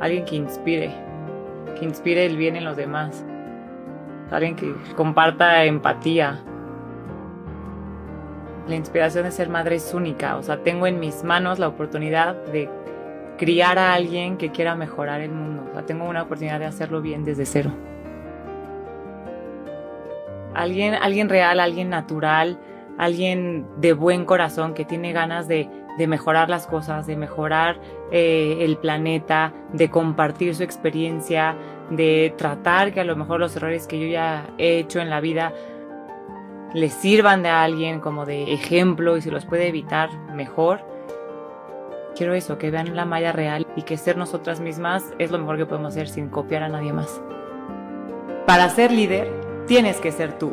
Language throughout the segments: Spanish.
alguien que inspire, que inspire el bien en los demás, alguien que comparta empatía. La inspiración de ser madre es única, o sea, tengo en mis manos la oportunidad de criar a alguien que quiera mejorar el mundo, o sea, tengo una oportunidad de hacerlo bien desde cero. Alguien, alguien real, alguien natural, alguien de buen corazón que tiene ganas de, mejorar las cosas, de mejorar eh, el planeta, de compartir su experiencia, de tratar que a lo mejor los errores que yo ya he hecho en la vida les sirvan de alguien como de ejemplo y si los puede evitar mejor. Quiero eso, que vean la malla real y que ser nosotras mismas es lo mejor que podemos hacer sin copiar a nadie más. Para ser líder, tienes que ser tú.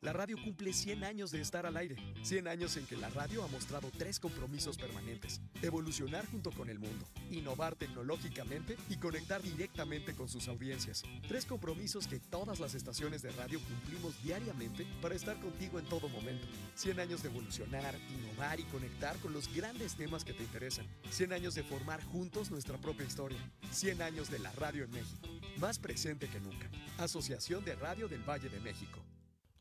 la radio cumple 100 años de estar al aire. 100 años en que la radio ha mostrado tres compromisos permanentes. Evolucionar junto con el mundo, innovar tecnológicamente y conectar directamente con sus audiencias. Tres compromisos que todas las estaciones de radio cumplimos diariamente para estar contigo en todo momento. 100 años de evolucionar, innovar y conectar con los grandes temas que te interesan. 100 años de formar juntos nuestra propia historia. 100 años de la radio en México. Más presente que nunca. Asociación de Radio del Valle de México.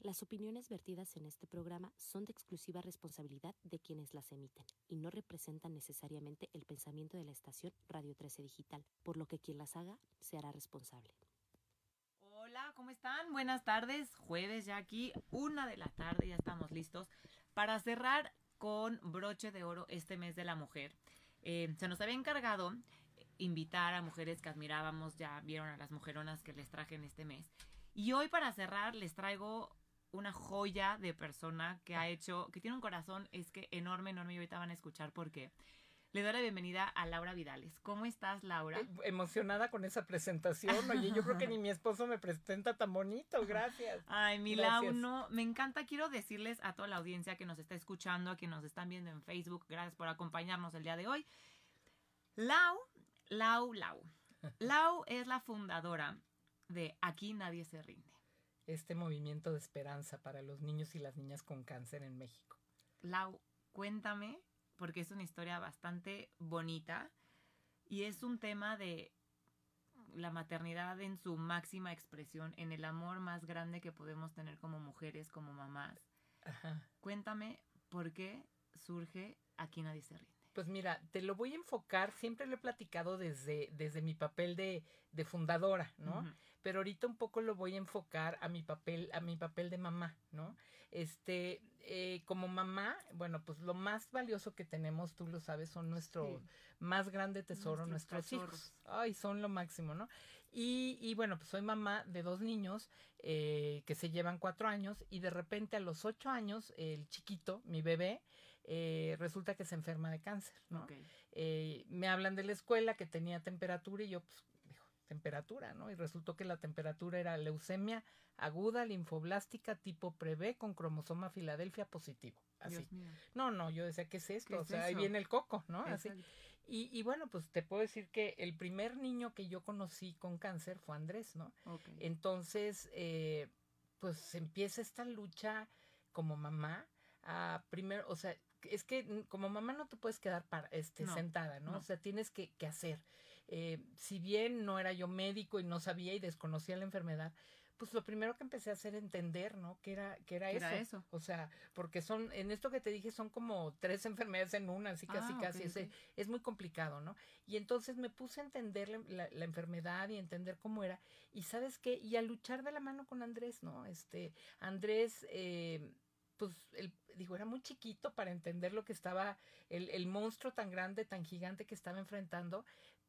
Las opiniones vertidas en este programa son de exclusiva responsabilidad de quienes las emiten y no representan necesariamente el pensamiento de la estación Radio 13 Digital, por lo que quien las haga se hará responsable. Hola, ¿cómo están? Buenas tardes. Jueves ya aquí, una de la tarde, ya estamos listos para cerrar con broche de oro este mes de la mujer. Eh, se nos había encargado invitar a mujeres que admirábamos, ya vieron a las mujeronas que les traje en este mes. Y hoy para cerrar les traigo una joya de persona que ha hecho, que tiene un corazón, es que enorme, enorme, y ahorita van a escuchar por qué. Le doy la bienvenida a Laura Vidales. ¿Cómo estás, Laura? Eh, emocionada con esa presentación. Oye, yo creo que ni mi esposo me presenta tan bonito. Gracias. Ay, mi Lau, no, me encanta. Quiero decirles a toda la audiencia que nos está escuchando, a quienes nos están viendo en Facebook, gracias por acompañarnos el día de hoy. Lau Lau Lau. Lau es la fundadora de Aquí Nadie se rinde. Este movimiento de esperanza para los niños y las niñas con cáncer en México. Lau, cuéntame, porque es una historia bastante bonita y es un tema de la maternidad en su máxima expresión, en el amor más grande que podemos tener como mujeres, como mamás. Cuéntame por qué surge Aquí Nadie se rinde. Pues mira, te lo voy a enfocar, siempre lo he platicado desde, desde mi papel de, de fundadora, ¿no? Pero ahorita un poco lo voy a enfocar a mi papel, a mi papel de mamá, ¿no? Este, eh, como mamá, bueno, pues lo más valioso que tenemos, tú lo sabes, son nuestro más grande tesoro, nuestros hijos. Ay, son lo máximo, ¿no? Y, y, bueno, pues soy mamá de dos niños eh, que se llevan cuatro años y de repente a los ocho años, el chiquito, mi bebé, eh, resulta que se enferma de cáncer, ¿no? Eh, me hablan de la escuela que tenía temperatura y yo, pues, temperatura, ¿no? Y resultó que la temperatura era leucemia aguda linfoblástica tipo prevé con cromosoma Filadelfia positivo. Así. No, no, yo decía, ¿qué es esto? o sea, ahí viene el coco, ¿no? Así. Y, y, bueno, pues te puedo decir que el primer niño que yo conocí con cáncer fue Andrés, ¿no? Entonces, eh, pues empieza esta lucha como mamá a primero, o sea, es que como mamá no te puedes quedar para, este, sentada, ¿no? O sea, tienes que, que hacer. Eh, si bien no era yo médico y no sabía y desconocía la enfermedad, pues lo primero que empecé a hacer entender, ¿no? Que era, que era, eso? eso? O sea, porque son, en esto que te dije, son como tres enfermedades en una, así casi, ah, casi, es, es, muy complicado, ¿no? Y entonces me puse a entender la, la, enfermedad y entender cómo era, y sabes qué, y a luchar de la mano con Andrés, ¿no? Este, Andrés, eh, pues, el, digo, era muy chiquito para entender lo que estaba, el, el monstruo tan grande, tan gigante que estaba enfrentando,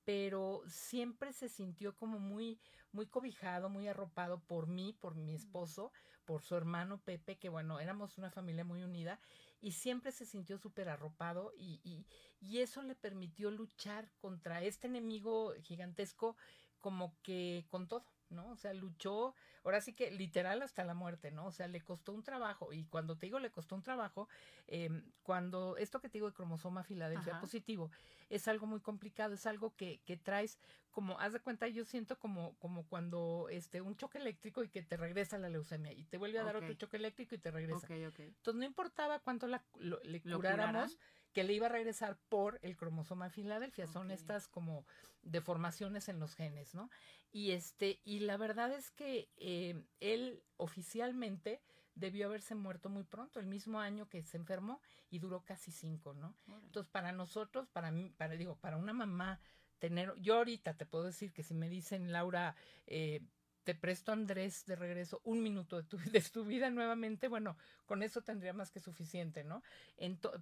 pero siempre se sintió como muy, muy cobijado, muy arropado por mí, por mi esposo, por su hermano Pepe, que bueno, éramos una familia muy unida y siempre se sintió súper arropado y, y, y eso le permitió luchar contra este enemigo gigantesco como que con todo. ¿No? O sea, luchó, ahora sí que literal hasta la muerte, ¿no? O sea, le costó un trabajo. Y cuando te digo le costó un trabajo, eh, cuando esto que te digo de cromosoma Filadelfia positivo es algo muy complicado, es algo que, que traes como, haz de cuenta, yo siento como, como cuando este, un choque eléctrico y que te regresa la leucemia y te vuelve a dar otro choque eléctrico y te regresa. Entonces no importaba cuánto la, le curáramos que le iba a regresar por el cromosoma Filadelfia. Son estas como deformaciones en los genes, ¿no? Y este, y la verdad es que eh, él oficialmente debió haberse muerto muy pronto, el mismo año que se enfermó y duró casi cinco, ¿no? Entonces, para nosotros, para mí, para, digo, para una mamá tener, yo ahorita te puedo decir que si me dicen, Laura, eh, te presto Andrés de regreso un minuto de tu, de tu vida nuevamente, bueno, con eso tendría más que suficiente, ¿no?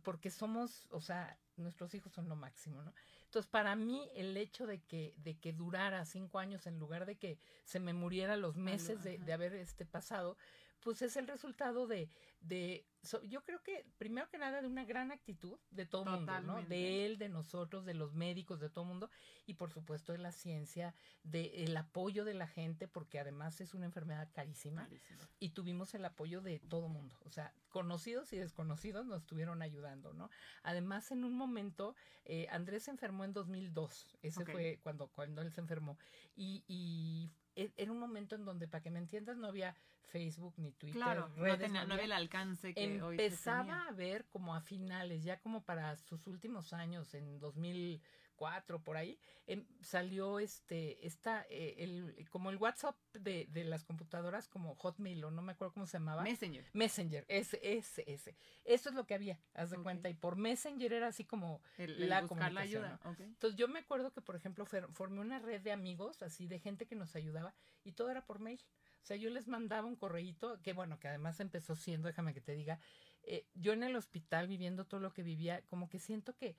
porque somos, o sea, nuestros hijos son lo máximo, ¿no? Entonces, para mí, el hecho de que, de que durara cinco años en lugar de que se me muriera los meses de, de haber este pasado, pues es el resultado de, de yo creo que primero que nada de una gran actitud de todo el mundo, ¿no? De él, de nosotros, de los médicos, de todo el mundo y por supuesto de la ciencia, de el apoyo de la gente porque además es una enfermedad carísima, y tuvimos el apoyo de todo el mundo, o sea, conocidos y desconocidos nos estuvieron ayudando, ¿no? Además en un momento eh, Andrés se enfermó en 2002, ese fue cuando cuando él se enfermó. Y, y era un momento en donde, para que me entiendas, no había Facebook ni Twitter. Claro, redes, no, había, el alcance que Empezaba a ver como a finales, ya como para sus últimos años, en 2000 cuatro por ahí, em, salió este, esta, eh, el, como el WhatsApp de, de, las computadoras como Hotmail o no me acuerdo cómo se llamaba. Messenger. Messenger, ese, ese, ese. Eso es lo que había, haz de cuenta. Y por Messenger era así como la buscar la ayuda. Entonces yo me acuerdo que, por ejemplo, formé una red de amigos, así de gente que nos ayudaba, y todo era por mail. O sea, yo les mandaba un correíto, que bueno, que además empezó siendo, déjame que te diga, eh, yo en el hospital viviendo todo lo que vivía, como que siento que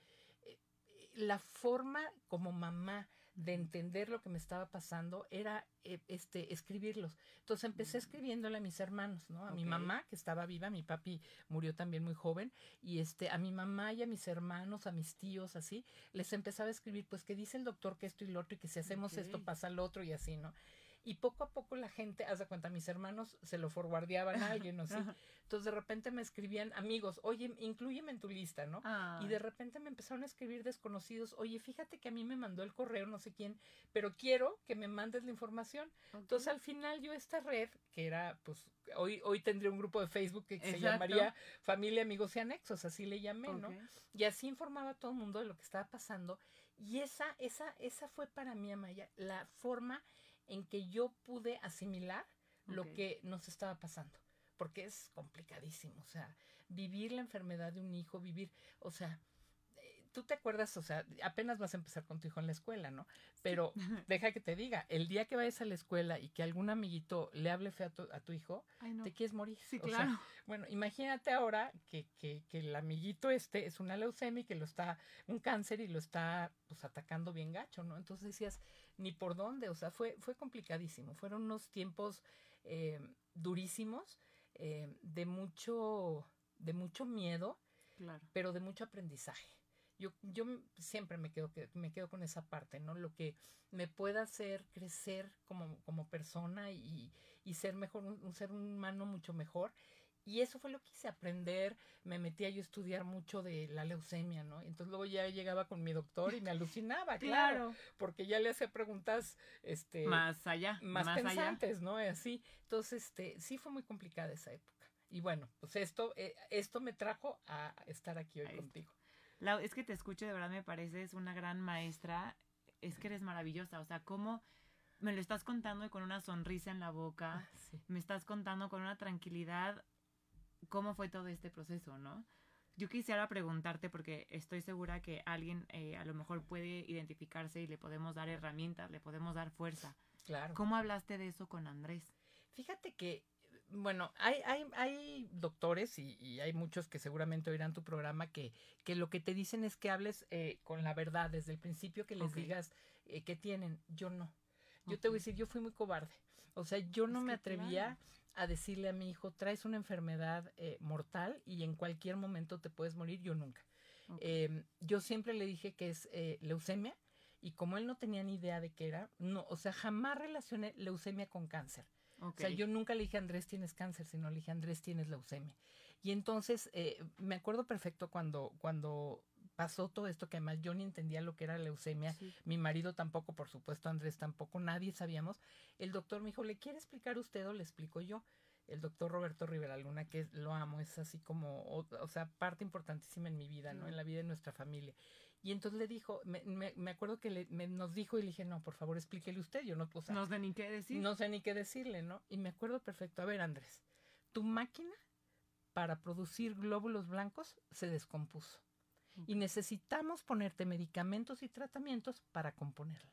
la forma como mamá de entender lo que me estaba pasando era eh, este escribirlos. Entonces empecé mm. escribiéndole a mis hermanos, ¿no? A mi mamá que estaba viva, mi papi murió también muy joven y este a mi mamá y a mis hermanos, a mis tíos así, les empezaba a escribir pues que dice el doctor que esto y lo otro y que si hacemos esto pasa lo otro y así, ¿no? Y poco a poco la gente, haz de cuenta, mis hermanos se lo forwardeaban a alguien, ¿no? Sí. Entonces de repente me escribían amigos, oye, incluyeme en tu lista, ¿no? Y de repente me empezaron a escribir desconocidos, oye, fíjate que a mí me mandó el correo, no sé quién, pero quiero que me mandes la información. Entonces al final yo esta red, que era, pues, hoy, hoy tendría un grupo de Facebook que se llamaría Familia, Amigos y Anexos, así le llamé, ¿no? Y así informaba a todo el mundo de lo que estaba pasando. Y esa, esa, esa fue para mí, Amaya, la forma en que yo pude asimilar lo que nos estaba pasando, porque es complicadísimo, o sea, vivir la enfermedad de un hijo, vivir, o sea, tú te acuerdas, o sea, apenas vas a empezar con tu hijo en la escuela, ¿no? Pero deja que te diga, el día que vayas a la escuela y que algún amiguito le hable feo a tu, hijo, te quieres morir. Sí, claro. bueno, imagínate ahora que, que, que, el amiguito este es una leucemia y que lo está, un cáncer y lo está, pues, atacando bien gacho, ¿no? Entonces decías, ni por dónde, o sea, fue, fue complicadísimo, fueron unos tiempos eh, durísimos, eh, de mucho, de mucho miedo, pero de mucho aprendizaje. Yo, yo siempre me quedo, me quedo con esa parte, ¿no? Lo que me pueda hacer crecer como, como persona y, y ser mejor, un ser humano mucho mejor y eso fue lo que quise aprender. Me metí a yo estudiar mucho de la leucemia, ¿no? Entonces luego ya llegaba con mi doctor y me alucinaba, claro, porque ya le hacía preguntas este más allá, más, pensantes, ¿no? Así. Entonces, este, sí fue muy complicada esa época. Y bueno, pues esto eh, esto me trajo a estar aquí hoy contigo. Es que te escucho, de verdad me pareces una gran maestra. Es que eres maravillosa, o sea, cómo me lo estás contando con una sonrisa en la boca, Sí. me estás contando con una tranquilidad cómo fue todo este proceso, ¿no? Yo quisiera preguntarte, porque estoy segura que alguien eh, a lo mejor puede identificarse y le podemos dar herramientas, le podemos dar fuerza. Claro. ¿Cómo hablaste de eso con Andrés? Fíjate que, bueno, hay, hay, hay doctores y, y hay muchos que seguramente oirán tu programa que, que lo que te dicen es que hables eh, con la verdad desde el principio, que les digas eh, qué tienen. Yo no. Yo te voy a decir, yo fui muy cobarde. O sea, yo no Es me que atrevía a decirle a mi hijo, traes una enfermedad eh, mortal y en cualquier momento te puedes morir. Yo nunca. Eh, yo siempre le dije que es eh, leucemia y como él no tenía ni idea de qué era, no, o sea, jamás relacioné leucemia con cáncer. O sea, yo nunca le dije Andrés tienes cáncer, sino le dije Andrés tienes leucemia. Y entonces eh, me acuerdo perfecto cuando, cuando pasó todo esto, que además yo ni entendía lo que era leucemia, Sí. mi marido tampoco, por supuesto, Andrés tampoco, nadie sabíamos. El doctor me dijo, ¿le quiere explicar usted o le explico yo? El doctor Roberto Rivera Luna, que lo amo, es así como, o, o sea, parte importantísima en mi vida, ¿no? En la vida de nuestra familia. Y entonces le dijo, me, me, me acuerdo que le, me, nos dijo y le dije, no, por favor, explíquele usted, yo no, o sea, no sé ni qué decir. no sé ni qué decirle, ¿no? Y me acuerdo perfecto. A ver, Andrés, tu máquina para producir glóbulos blancos se descompuso. Y necesitamos ponerte medicamentos y tratamientos para componerla.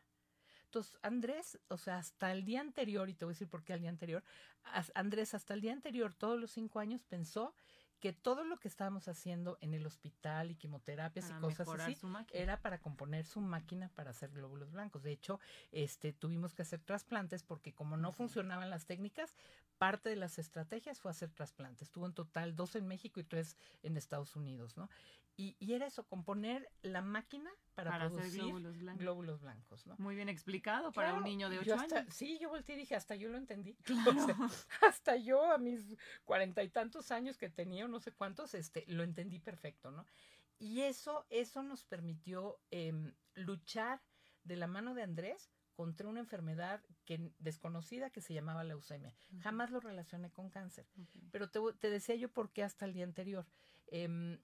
Entonces, Andrés, o sea, hasta el día anterior, y te voy a decir por qué al día anterior, Andrés hasta el día anterior, todos los cinco años, pensó que todo lo que estábamos haciendo en el hospital y quimioterapias para y cosas así, era para componer su máquina para hacer glóbulos blancos. De hecho, este, tuvimos que hacer trasplantes porque como no funcionaban las técnicas, parte de las estrategias fue hacer trasplantes. Tuvo en total dos en México y tres en Estados Unidos, ¿no? Y, y era eso, componer la máquina para, producir glóbulos blancos. glóbulos blancos, ¿no? Muy bien explicado para un niño de yo 8 hasta- años. Sí, yo volteé y dije, hasta yo lo entendí. Claro. O sea, hasta yo a mis cuarenta y tantos años que tenía, o no sé cuántos, este, lo entendí perfecto, ¿no? Y eso, eso nos permitió em, luchar de la mano de Andrés contra una enfermedad que, desconocida que se llamaba leucemia. Jamás lo relacioné con cáncer. Pero te, te decía yo por qué hasta el día anterior. Em,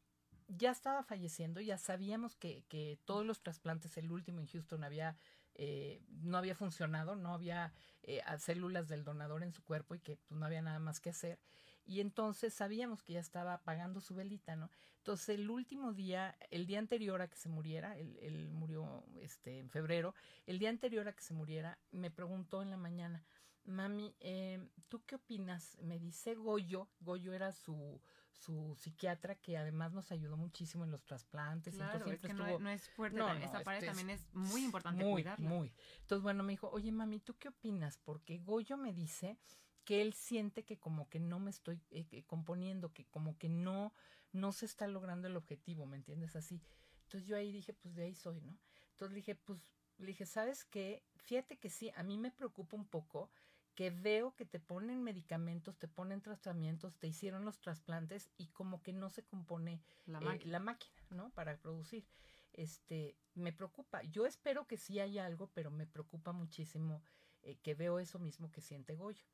ya estaba falleciendo, ya sabíamos que, que todos los trasplantes, el último en Houston, había, eh, no había funcionado, no había eh, células del donador en su cuerpo y que pues, no había nada más que hacer. Y entonces sabíamos que ya estaba apagando su velita, ¿no? Entonces el último día, el día anterior a que se muriera, él, él murió este, en febrero, el día anterior a que se muriera, me preguntó en la mañana, mami, eh, ¿tú qué opinas? Me dice Goyo, Goyo era su, su psiquiatra que además nos ayudó muchísimo en los trasplantes. Claro, entonces es que siempre no, estuvo no es fuerte. No, también. no, Esa parte este es también es muy importante muy, cuidarla. Muy. Entonces, bueno, me dijo, oye, mami, ¿tú qué opinas? Porque Goyo me dice que él siente que como que no me estoy eh, componiendo, que como que no, no se está logrando el objetivo, ¿me entiendes? Así. Entonces yo ahí dije, pues de ahí soy, ¿no? Entonces le dije, pues, le dije, ¿sabes qué? Fíjate que sí, a mí me preocupa un poco que veo que te ponen medicamentos, te ponen tratamientos, te hicieron los trasplantes y como que no se compone La eh, máquina. la máquina, ¿no? Para producir. Este, me preocupa. Yo espero que sí haya algo, pero me preocupa muchísimo eh, que veo eso mismo que siente Goyo.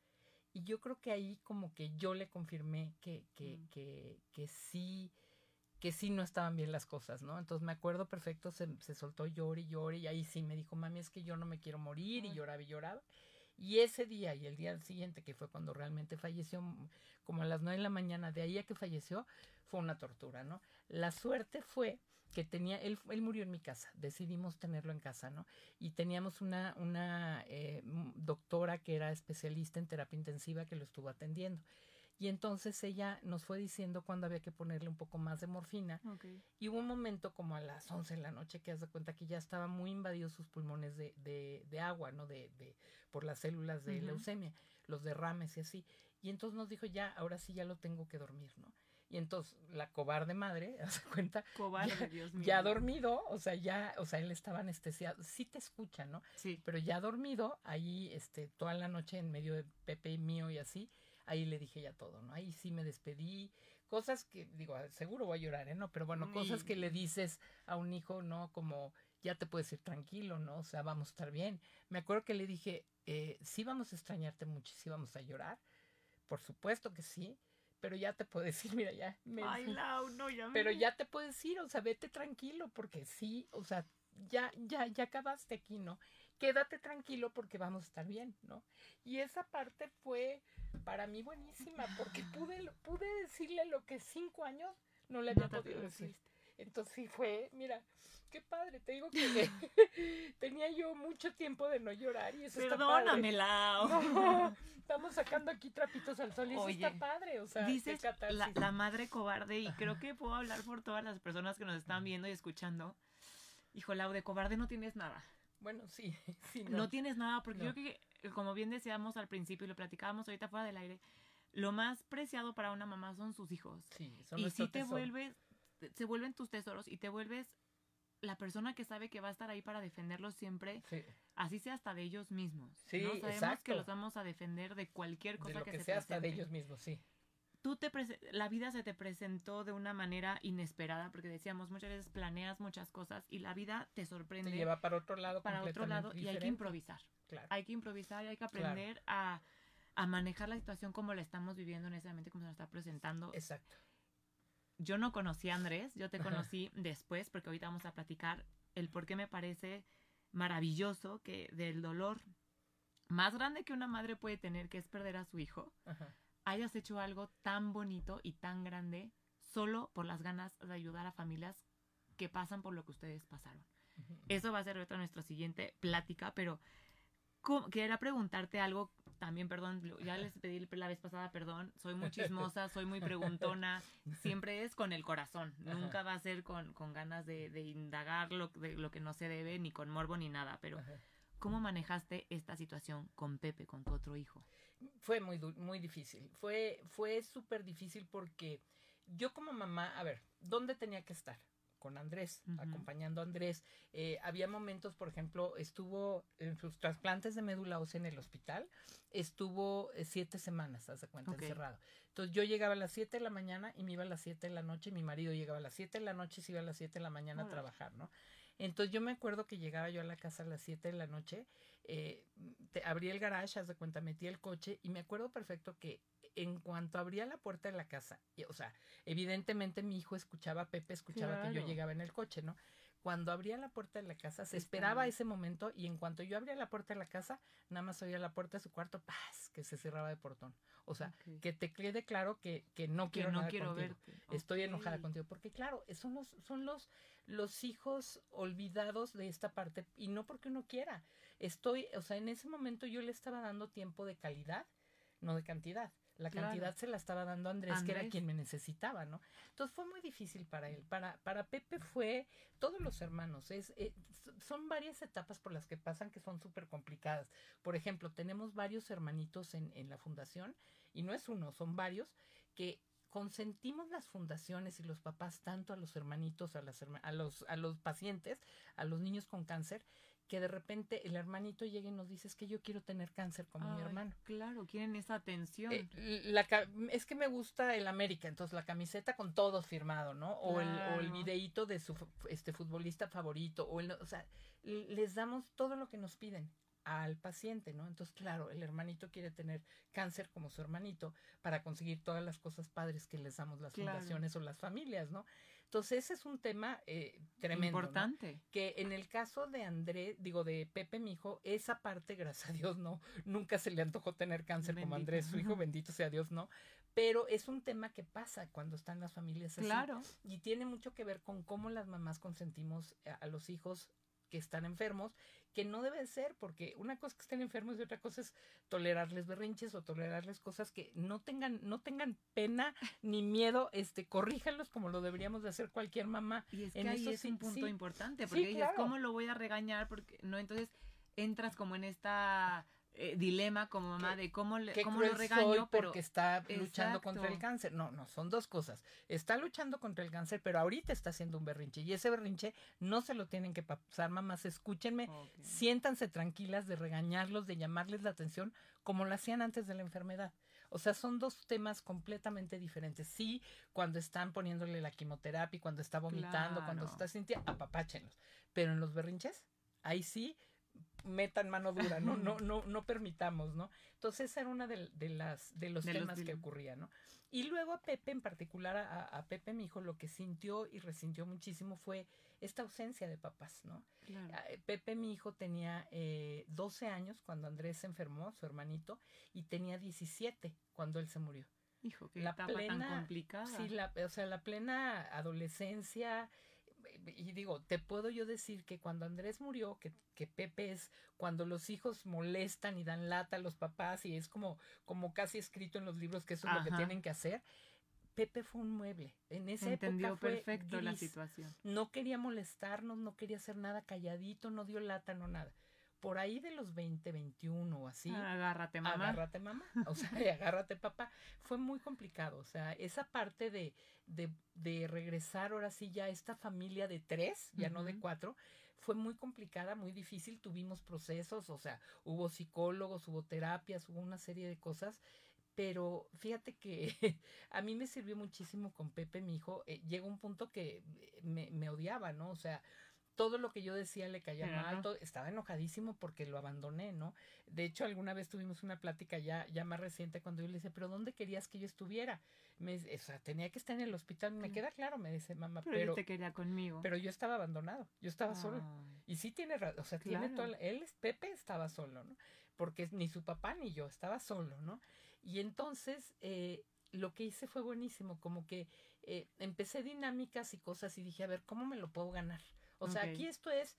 Y yo creo que ahí como que yo le confirmé que, que, Mm. que, que sí, que sí no estaban bien las cosas, ¿no? Entonces me acuerdo perfecto, se, se soltó llore y y ahí sí me dijo, mami, es que yo no me quiero morir, y lloraba y lloraba. Y ese día y el día siguiente, que fue cuando realmente falleció, como a las nueve de la mañana, de ahí a que falleció, fue una tortura, ¿no? La suerte fue que tenía, él, él murió en mi casa, decidimos tenerlo en casa, ¿no? Y teníamos una, una eh, doctora que era especialista en terapia intensiva que lo estuvo atendiendo. Y entonces ella nos fue diciendo cuándo había que ponerle un poco más de morfina. Ok. Y hubo un momento como a las 11 de la noche que haz de cuenta que ya estaba muy invadidos sus pulmones de, de, de agua, ¿no? De, de, por las células de leucemia, los derrames y así. Y entonces nos dijo, ya, ahora sí ya lo tengo que dormir, ¿no? Y entonces la cobarde madre, haz de cuenta, Cobarde, Ya- Dios mío. ya dormido, o sea, ya, o sea, él estaba anestesiado, sí te escucha, ¿no? Sí. Pero ya dormido, ahí, este, toda la noche en medio de Pepe y mío y así, ahí le dije ya todo, ¿no? Ahí sí me despedí, cosas que, digo, ah, seguro voy a llorar, ¿eh? No, pero bueno, cosas que le dices a un hijo, ¿no? Como, ya te puedes ir tranquilo, ¿no? O sea, vamos a estar bien. Me acuerdo que le dije, eh, sí vamos a extrañarte mucho, sí vamos a llorar, por supuesto que sí, pero ya te puedo decir, mira, ya me Ay, Lau, no, ya me- pero ya te puedes ir, o sea, vete tranquilo, porque sí, o sea, ya, ya, ya acabaste aquí, ¿no? Quédate tranquilo porque vamos a estar bien, ¿no? Y esa parte fue para mí buenísima porque pude, pude decirle lo que cinco años no le había podido decir. Entonces sí fue, mira, qué padre, te digo que tenía yo mucho tiempo de no llorar y eso Perdóname, No, estamos sacando aquí trapitos al sol y eso está padre, o sea, dices la, la, madre cobarde y creo que puedo hablar por todas las personas que nos están viendo y escuchando. Hijo, Lau, de cobarde no tienes nada. Bueno, sí, sí. No, tienes nada porque yo creo que, como bien decíamos al principio y lo platicábamos ahorita fuera del aire, lo más preciado para una mamá son sus hijos. Sí, son Y si te vuelves, se vuelven tus tesoros y te vuelves la persona que sabe que va a estar ahí para defenderlos siempre, así sea hasta de ellos mismos. Sí, ¿no? Sabemos que los vamos a defender de cualquier cosa que, que, sea hasta de ellos mismos, sí. Tú te la vida se te presentó de una manera inesperada, porque decíamos muchas veces planeas muchas cosas y la vida te sorprende. Te lleva para otro lado. Para otro lado y hay que improvisar. Claro. Hay que improvisar y hay que aprender a, a manejar la situación como la estamos viviendo en ese momento, como se nos está presentando. Exacto yo no conocí a Andrés, yo te conocí después, porque ahorita vamos a platicar el por qué me parece maravilloso que del dolor más grande que una madre puede tener, que es perder a su hijo, hayas hecho algo tan bonito y tan grande solo por las ganas de ayudar a familias que pasan por lo que ustedes pasaron. Eso va a ser otra nuestra siguiente plática, pero quería preguntarte algo también, perdón, ya les pedí la vez pasada perdón, soy muy chismosa, soy muy preguntona, siempre es con el corazón, nunca va a ser con, con ganas de, de, indagar lo, de lo que no se debe, ni con morbo, ni nada, pero ¿cómo manejaste esta situación con Pepe, con tu otro hijo? Fue muy, muy difícil, fue, fue súper difícil porque yo como mamá, a ver, ¿dónde tenía que estar? con Andrés, acompañando a Andrés. Eh, había momentos, por ejemplo, estuvo en sus trasplantes de médula ósea en el hospital, estuvo eh, siete semanas, hace cuenta, encerrado. Entonces yo llegaba a las siete de la mañana y me iba a las siete de la noche, y mi marido llegaba a las siete de la noche y se iba a las siete de la mañana a trabajar, ¿no? Entonces yo me acuerdo que llegaba yo a la casa a las 7 de la noche, eh, te, abría el garage, haz de cuenta, metía el coche y me acuerdo perfecto que en cuanto abría la puerta de la casa, o sea, evidentemente mi hijo escuchaba, Pepe escuchaba que yo llegaba en el coche, ¿no? Cuando abría la puerta de la casa, se esperaba ese momento y en cuanto yo abría la puerta de la casa, nada más oía la puerta de su cuarto, ¡paz! que se cerraba de portón. O sea, que te quede claro que, que no quiero no quiero verte. Estoy enojada contigo. Porque claro, son los, son los, los hijos olvidados de esta parte y no porque uno quiera. Estoy, o sea, en ese momento yo le estaba dando tiempo de calidad, no de cantidad. La cantidad se la estaba dando Andrés, que era quien me necesitaba, ¿no? Entonces fue muy difícil para él. Para, para Pepe fue todos los hermanos. Es, eh, son varias etapas por las que pasan que son súper complicadas. Por ejemplo, tenemos varios hermanitos en, en la fundación, y no es uno, son varios, que consentimos las fundaciones y los papás tanto a los hermanitos, a, las, a, los, a los pacientes, a los niños con cáncer, que de repente el hermanito llegue y nos dice es que yo quiero tener cáncer como mi hermano. Claro, quieren esa atención. Eh, la, es que me gusta el América, entonces la camiseta con todos firmado, ¿no? O, el, o el videíto de su este futbolista favorito, o, el, o sea, les damos todo lo que nos piden al paciente, ¿no? Entonces, claro, el hermanito quiere tener cáncer como su hermanito para conseguir todas las cosas padres que les damos las fundaciones o las familias, ¿no? Entonces, ese es un tema eh, tremendo. Importante. Que en el caso de André, digo, de Pepe, mi hijo, esa parte, gracias a Dios, no, nunca se le antojó tener cáncer como Andrés, su hijo, bendito sea Dios, no. Pero es un tema que pasa cuando están las familias así. Claro. Y tiene mucho que ver con cómo las mamás consentimos a los hijos que están enfermos, que no debe ser, porque una cosa es que estén enfermos y otra cosa es tolerarles berrinches o tolerarles cosas que no tengan, no tengan pena ni miedo, este, corríjanlos como lo deberíamos de hacer cualquier mamá. Y es que en ahí es un punto importante, porque dices, ¿cómo lo voy a regañar? Porque no, entonces entras como en esta eh, dilema como mamá de cómo, le, cómo lo regaño porque está luchando contra el cáncer. No, no, son dos cosas. Está luchando contra el cáncer, pero ahorita está haciendo un berrinche y ese berrinche no se lo tienen que pasar, mamás, escúchenme, siéntanse tranquilas de regañarlos, de llamarles la atención como lo hacían antes de la enfermedad. O sea, son dos temas completamente diferentes. Sí, cuando están poniéndole la quimioterapia, cuando está vomitando, cuando está sintiendo, apapáchenlos. Pero en los berrinches, ahí sí metan mano dura, ¿no? No, no, no permitamos, ¿no? Entonces era una de, las, de los temas que ocurría, ¿no? Y luego a Pepe, en particular a, Pepe, mi hijo, lo que sintió y resintió muchísimo fue esta ausencia de papás, ¿no? Eh, Pepe, mi hijo, tenía eh, 12 años cuando Andrés se enfermó, su hermanito, y tenía 17 cuando él se murió. Hijo, qué la plena, tan complicada. Sí, la, o sea, la plena adolescencia, y digo, te puedo yo decir que cuando Andrés murió, que, que, Pepe es cuando los hijos molestan y dan lata a los papás y es como, como casi escrito en los libros que eso es lo que tienen que hacer. Pepe fue un mueble. En esa Entendió época fue perfecto la situación. No quería molestarnos, no quería hacer nada calladito, no dio lata, no nada por ahí de los 20, 21 o así. Agárrate mamá. Agárrate mamá. O sea, agárrate papá. Fue muy complicado. O sea, esa parte de, de, de regresar ahora sí ya a esta familia de tres, ya no de cuatro, fue muy complicada, muy difícil. Tuvimos procesos, o sea, hubo psicólogos, hubo terapias, hubo una serie de cosas. Pero fíjate que a mí me sirvió muchísimo con Pepe, mi hijo. Eh, llegó un punto que me, me odiaba, ¿no? O sea, todo lo que yo decía le caía mal, estaba enojadísimo porque lo abandoné, ¿no? De hecho, alguna vez tuvimos una plática ya, ya más reciente cuando yo le dije, pero ¿dónde querías que yo estuviera? Me, o sea, tenía que estar en el hospital, me queda claro, me dice mamá, pero, pero yo te quería conmigo. Pero yo estaba abandonado, yo estaba solo. Y sí tiene razón, o sea, tiene todo, él, Pepe estaba solo, ¿no? Porque ni su papá ni yo, estaba solo, ¿no? Y entonces, eh, lo que hice fue buenísimo, como que eh, empecé dinámicas y cosas y dije, a ver, ¿cómo me lo puedo ganar? O sea, aquí esto es,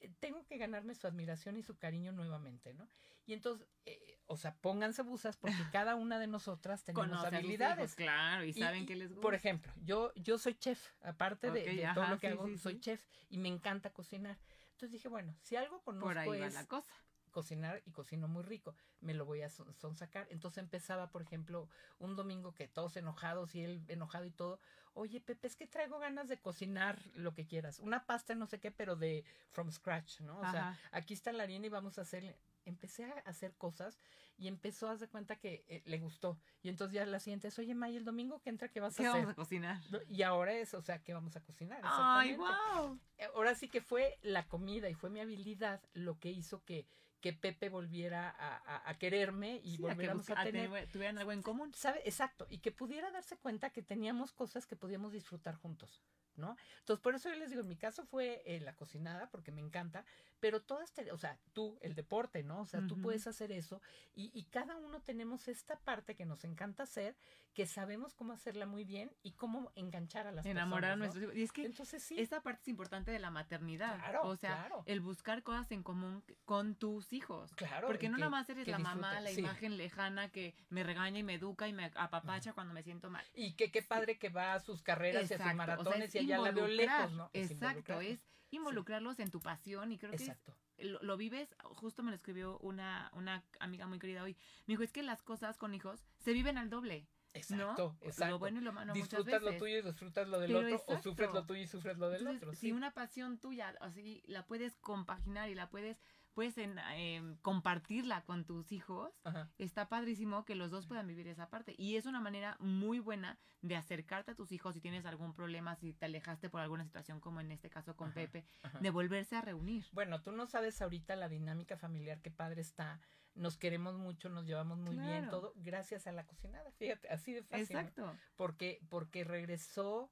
eh, tengo que ganarme su admiración y su cariño nuevamente, ¿no? Y entonces, eh, o sea, pónganse busas porque cada una de nosotras tenemos habilidades. claro, y saben que les gusta. Por ejemplo, yo, yo soy chef, aparte de, todo lo que hago, soy chef y me encanta cocinar. Entonces dije, bueno, si algo conozco Por ahí es, la cosa cocinar y cocino muy rico, me lo voy a sonsacar. Entonces empezaba, por ejemplo, un domingo que todos enojados y él enojado y todo, oye Pepe, es que traigo ganas de cocinar lo que quieras, una pasta no sé qué, pero de from scratch, ¿no? O sea, aquí está la harina y vamos a hacer empecé a hacer cosas y empezó a hacer cuenta que eh, le gustó. Y entonces ya la siguiente es, oye, May, el domingo que entra, ¿qué vas a hacer? ¿Qué vamos a cocinar? Y ahora es, o sea, ¿qué vamos a cocinar? ¡Ay, wow! Eh, ahora sí que fue la comida y fue mi habilidad lo que hizo que, que Pepe volviera a, a, quererme y volviéramos a, tener, tuvieran algo en común. ¿Sabe? Exacto, y que pudiera darse cuenta que teníamos cosas que podíamos disfrutar juntos. ¿no? Entonces, por eso yo les digo, en mi caso fue eh, la cocinada, porque me encanta, pero todas, o sea, tú, el deporte, ¿no? O sea, tú puedes hacer eso y, y, cada uno tenemos esta parte que nos encanta hacer, que sabemos cómo hacerla muy bien y cómo enganchar a las Enamorar personas. Enamorar a nuestros hijos. Y es que Entonces, sí. esta parte es importante de la maternidad. Claro, o sea, el buscar cosas en común con tus hijos. Claro. Porque no nada más eres la mamá, la imagen lejana que me regaña y me educa y me apapacha cuando me siento mal. Y que qué padre que va a sus carreras y a sus maratones y allá la veo lejos, ¿no? Exacto, es involucrarlos en tu pasión y creo que lo, vives, justo me lo escribió una, una amiga muy querida hoy, me dijo, es que las cosas con hijos se viven al doble. Exacto, exacto. Lo bueno y lo malo Disfrutas lo tuyo y disfrutas lo del otro, o sufres lo tuyo y sufres lo del otro. Si una pasión tuya, así la puedes compaginar y la puedes puedes en, em, compartirla con tus hijos, está padrísimo que los dos puedan vivir esa parte. Y es una manera muy buena de acercarte a tus hijos si tienes algún problema, si te alejaste por alguna situación, como en este caso con Pepe, de volverse a reunir. Bueno, tú no sabes ahorita la dinámica familiar que padre está. Nos queremos mucho, nos llevamos muy bien, todo gracias a la cocinada. Fíjate, así de fácil. Exacto. Porque, porque regresó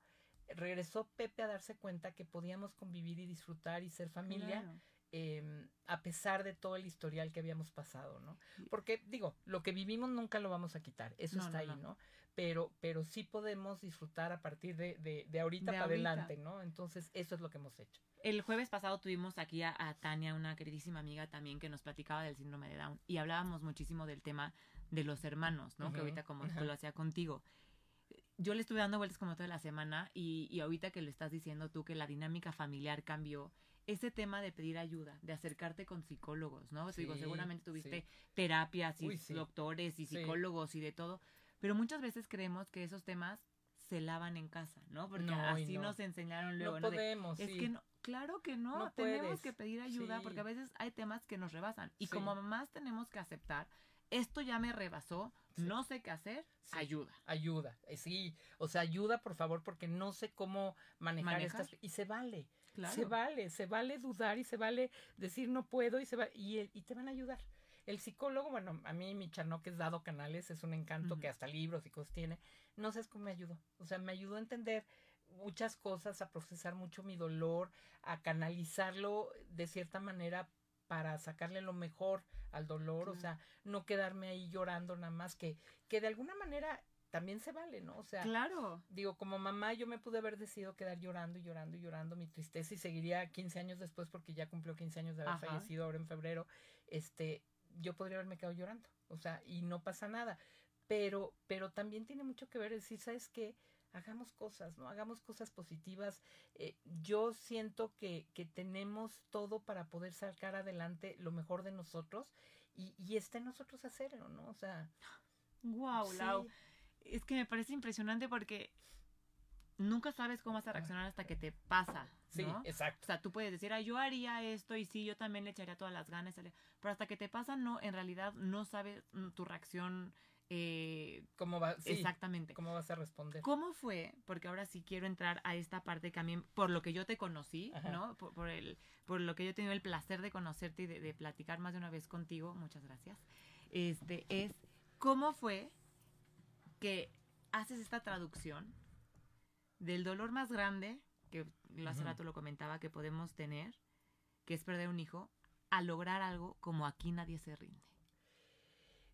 regresó Pepe a darse cuenta que podíamos convivir y disfrutar y ser familia eh, a pesar de todo el historial que habíamos pasado, ¿no? Porque digo, lo que vivimos nunca lo vamos a quitar, eso está ahí, no. Pero, pero sí podemos disfrutar a partir de, de, ahorita para adelante, ¿no? Entonces, eso es lo que hemos hecho. El jueves pasado tuvimos aquí a, Tania, una queridísima amiga también, que nos platicaba del síndrome de Down y hablábamos muchísimo del tema de los hermanos, ¿no? Que ahorita como lo hacía contigo yo le estuve dando vueltas como toda la semana y, y, ahorita que lo estás diciendo tú que la dinámica familiar cambió ese tema de pedir ayuda, de acercarte con psicólogos, ¿no? Digo, seguramente tuviste terapias y doctores y psicólogos y de todo, pero muchas veces creemos que esos temas se lavan en casa, ¿no? Porque así nos enseñaron luego. No podemos. es que no, claro que no, tenemos que pedir ayuda porque a veces hay temas que nos rebasan y como mamás tenemos que aceptar esto ya me rebasó, no sé qué hacer, ayuda. Ayuda, eh, sí, o sea, ayuda por favor porque no sé cómo manejar estas y se vale. Se vale, se vale dudar y se vale decir no puedo y se va y, y te van a ayudar. El psicólogo, bueno, a mí mi chano que es dado canales, es un encanto que hasta libros y cosas tiene. No sé cómo me ayudó. O sea, me ayudó a entender muchas cosas, a procesar mucho mi dolor, a canalizarlo de cierta manera para sacarle lo mejor al dolor, o sea, no quedarme ahí llorando nada más, que, que de alguna manera también se vale, ¿no? O sea, claro. digo, como mamá yo me pude haber decidido quedar llorando y llorando y llorando mi tristeza y seguiría 15 años después porque ya cumplió 15 años de haber fallecido ahora en febrero, este, yo podría haberme quedado llorando, o sea, y no pasa nada, pero, pero también tiene mucho que ver decir, ¿sabes qué? Hagamos cosas, ¿no? Hagamos cosas positivas. Eh, yo siento que, que tenemos todo para poder sacar adelante lo mejor de nosotros y, y está en nosotros hacerlo, ¿no? O sea... Wow, Lau es que me parece impresionante porque nunca sabes cómo vas a reaccionar hasta que te pasa. Sí, exacto. O sea, tú puedes decir, ah, yo haría esto y sí, yo también le echaría todas las ganas, pero hasta que te pasa, no, en realidad no sabes tu reacción. Eh, ¿Cómo va? exactamente. ¿Cómo vas a responder? ¿Cómo fue? Porque ahora sí quiero entrar a esta parte que a mí, por lo que yo te conocí, ¿no? Por, el, por lo que yo he tenido el placer de conocerte y de, de platicar más de una vez contigo, muchas gracias. Este, es, ¿cómo fue que haces esta traducción del dolor más grande, que hace rato lo comentaba, que podemos tener, que es perder un hijo, a lograr algo como aquí nadie se rinde.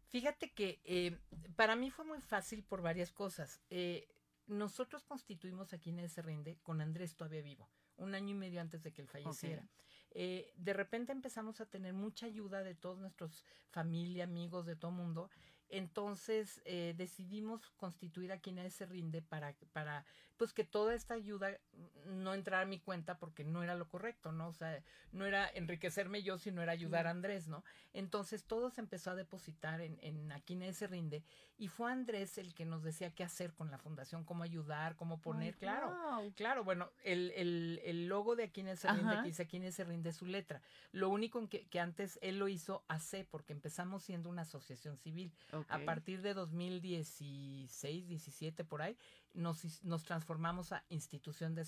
Fíjate que eh, para mí fue muy fácil por varias cosas. Eh, nosotros constituimos aquí Nadie se rinde con Andrés todavía vivo, un año y medio antes de que él falleciera. Eh, de repente empezamos a tener mucha ayuda de todos nuestros familia, amigos, de todo mundo, entonces eh, decidimos constituir a quien se rinde para, para pues que toda esta ayuda no entrara a mi cuenta porque no era lo correcto, ¿no? O sea, no era enriquecerme yo, sino era ayudar a Andrés, ¿no? Entonces todo se empezó a depositar en, en a quien se rinde y fue Andrés el que nos decía qué hacer con la fundación, cómo ayudar, cómo poner, claro, claro, bueno, el, el, el logo de a quien se rinde, que dice a se rinde su letra. Lo único en que, que antes él lo hizo hace porque empezamos siendo una asociación civil. A partir de 2016, 17 por ahí, nos, nos transformamos a institución de,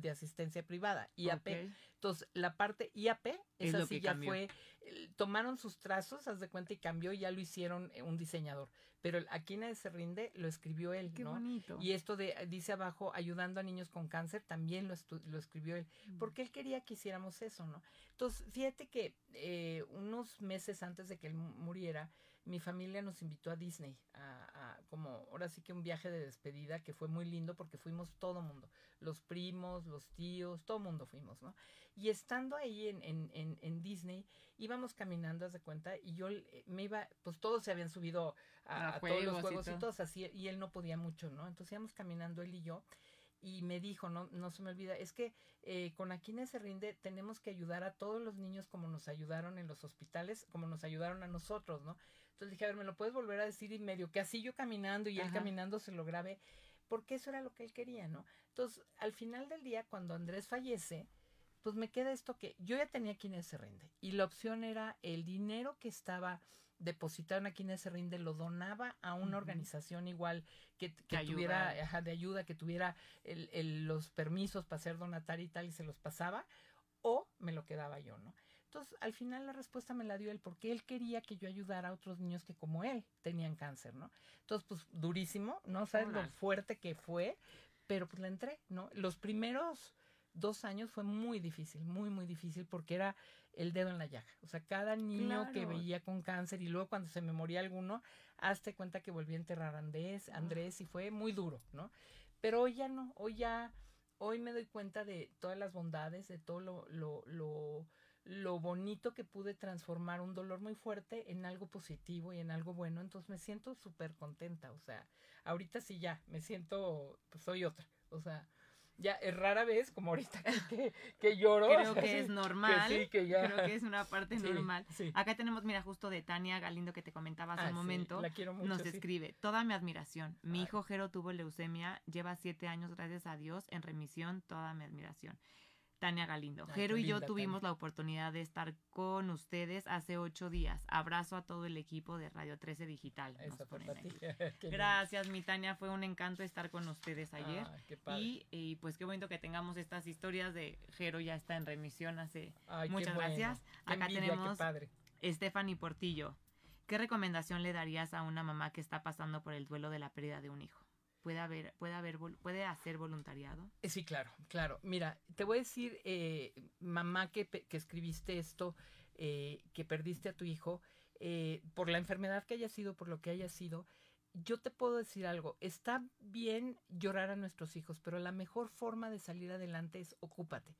de asistencia privada, IAP. Entonces, la parte IAP, es así ya fue, tomaron sus trazos, haz de cuenta, y cambió y ya lo hicieron eh, un diseñador. Pero aquí nadie se rinde, lo escribió él, Qué ¿no? bonito. Y esto de, dice abajo, ayudando a niños con cáncer, también lo, lo escribió él, mm. porque él quería que hiciéramos eso, ¿no? Entonces, fíjate que eh, unos meses antes de que él muriera, mi familia nos invitó a Disney, a, como ahora sí que un viaje de despedida que fue muy lindo porque fuimos todo mundo, los primos, los tíos, todo mundo fuimos, ¿no? Y estando ahí en, en, en, Disney, íbamos caminando, haz de cuenta, y yo eh, me iba, pues todos se habían subido a, todos los juegos y, y todos así, y él no podía mucho, ¿no? Entonces íbamos caminando él y yo, y me dijo, no, no se me olvida, es que eh, con Aquines se rinde tenemos que ayudar a todos los niños como nos ayudaron en los hospitales, como nos ayudaron a nosotros, ¿no? Entonces dije, a ver, ¿me lo puedes volver a decir y medio que así yo caminando y él caminando se lo grabe? Porque eso era lo que él quería, ¿no? Entonces, al final del día, cuando Andrés fallece, pues me queda esto que yo ya tenía Aquines se rinde y la opción era el dinero que estaba depositaron aquí en se rinde lo donaba a una organización igual que, tuviera de ayuda, que tuviera el, los permisos para ser donatario y tal, y se los pasaba, o me lo quedaba yo, ¿no? Entonces, al final la respuesta me la dio él, porque él quería que yo ayudara a otros niños que como él tenían cáncer, ¿no? Entonces, pues durísimo, no sabes lo fuerte que fue, pero pues le entré, ¿no? Los primeros dos años fue muy difícil, muy, muy difícil, porque era el dedo en la llaga. O sea, cada niño que veía con cáncer y luego cuando se me moría alguno, hazte cuenta que volví a enterrar a Andrés, Andrés y fue muy duro, ¿no? Pero hoy ya no, hoy ya, hoy me doy cuenta de todas las bondades, de todo lo, lo, lo, lo bonito que pude transformar un dolor muy fuerte en algo positivo y en algo bueno. Entonces me siento súper contenta. O sea, ahorita sí ya, me siento, pues soy otra. O sea, ya es rara vez, como ahorita que, que, lloro. Creo que es normal. sí, que ya. Creo que es una parte normal. Acá tenemos, mira, justo de Tania Galindo que te comentaba hace un ah, momento. La quiero mucho, nos escribe, toda mi admiración. Mi hijo Jero tuvo leucemia, lleva siete años, gracias a Dios, en remisión, toda mi admiración. Tania Galindo. Ay, Jero y yo linda, tuvimos Tania. la oportunidad de estar con ustedes hace ocho días. Abrazo a todo el equipo de Radio 13 Digital. nos ponen aquí. Gracias, mi Tania. Fue un encanto estar con ustedes ayer. Ay, qué padre. y, y, pues qué bonito que tengamos estas historias de Jero ya está en remisión hace Ay, qué muchas bueno. gracias. Qué Acá envidia, tenemos. Stephanie Portillo. ¿Qué recomendación le darías a una mamá que está pasando por el duelo de la pérdida de un hijo? ¿Puede haber, puede haber, puede hacer voluntariado? Eh, Sí, claro, claro. Mira, te voy a decir, eh, mamá que, que escribiste esto, eh, que perdiste a tu hijo, eh, por la enfermedad que haya sido, por lo que haya sido, yo te puedo decir algo, está bien llorar a nuestros hijos, pero la mejor forma de salir adelante es ocúpate.